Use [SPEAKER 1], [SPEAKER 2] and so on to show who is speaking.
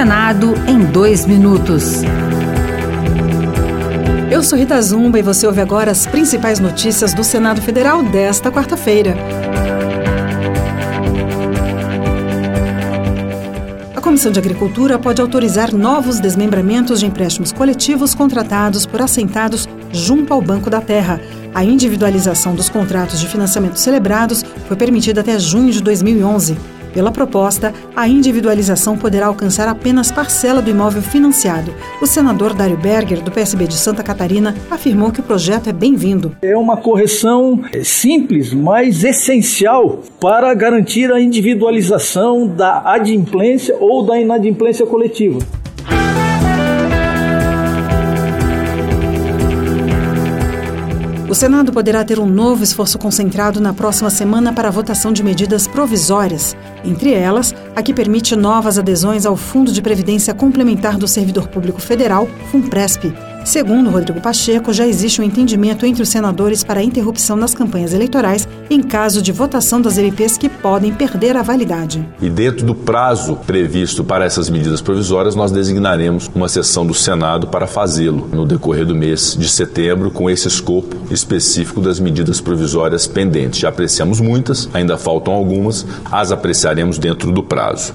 [SPEAKER 1] Senado em dois minutos.
[SPEAKER 2] Eu sou Rita Zumba e você ouve agora as principais notícias do Senado Federal desta quarta-feira. A Comissão de Agricultura pode autorizar novos desmembramentos de empréstimos coletivos contratados por assentados junto ao Banco da Terra. A individualização dos contratos de financiamento celebrados foi permitida até junho de 2011. Pela proposta, a individualização poderá alcançar apenas parcela do imóvel financiado. O senador Dário Berger, do PSB de Santa Catarina, afirmou que o projeto é bem-vindo.
[SPEAKER 3] É uma correção simples, mas essencial para garantir a individualização da adimplência ou da inadimplência coletiva.
[SPEAKER 2] O Senado poderá ter um novo esforço concentrado na próxima semana para a votação de medidas provisórias, entre elas a que permite novas adesões ao Fundo de Previdência Complementar do Servidor Público Federal, FUNPRESP, Segundo Rodrigo Pacheco, já existe um entendimento entre os senadores para a interrupção das campanhas eleitorais em caso de votação das MPs que podem perder a validade.
[SPEAKER 4] E dentro do prazo previsto para essas medidas provisórias, nós designaremos uma sessão do Senado para fazê-lo no decorrer do mês de setembro, com esse escopo específico das medidas provisórias pendentes. Já apreciamos muitas, ainda faltam algumas, as apreciaremos dentro do prazo.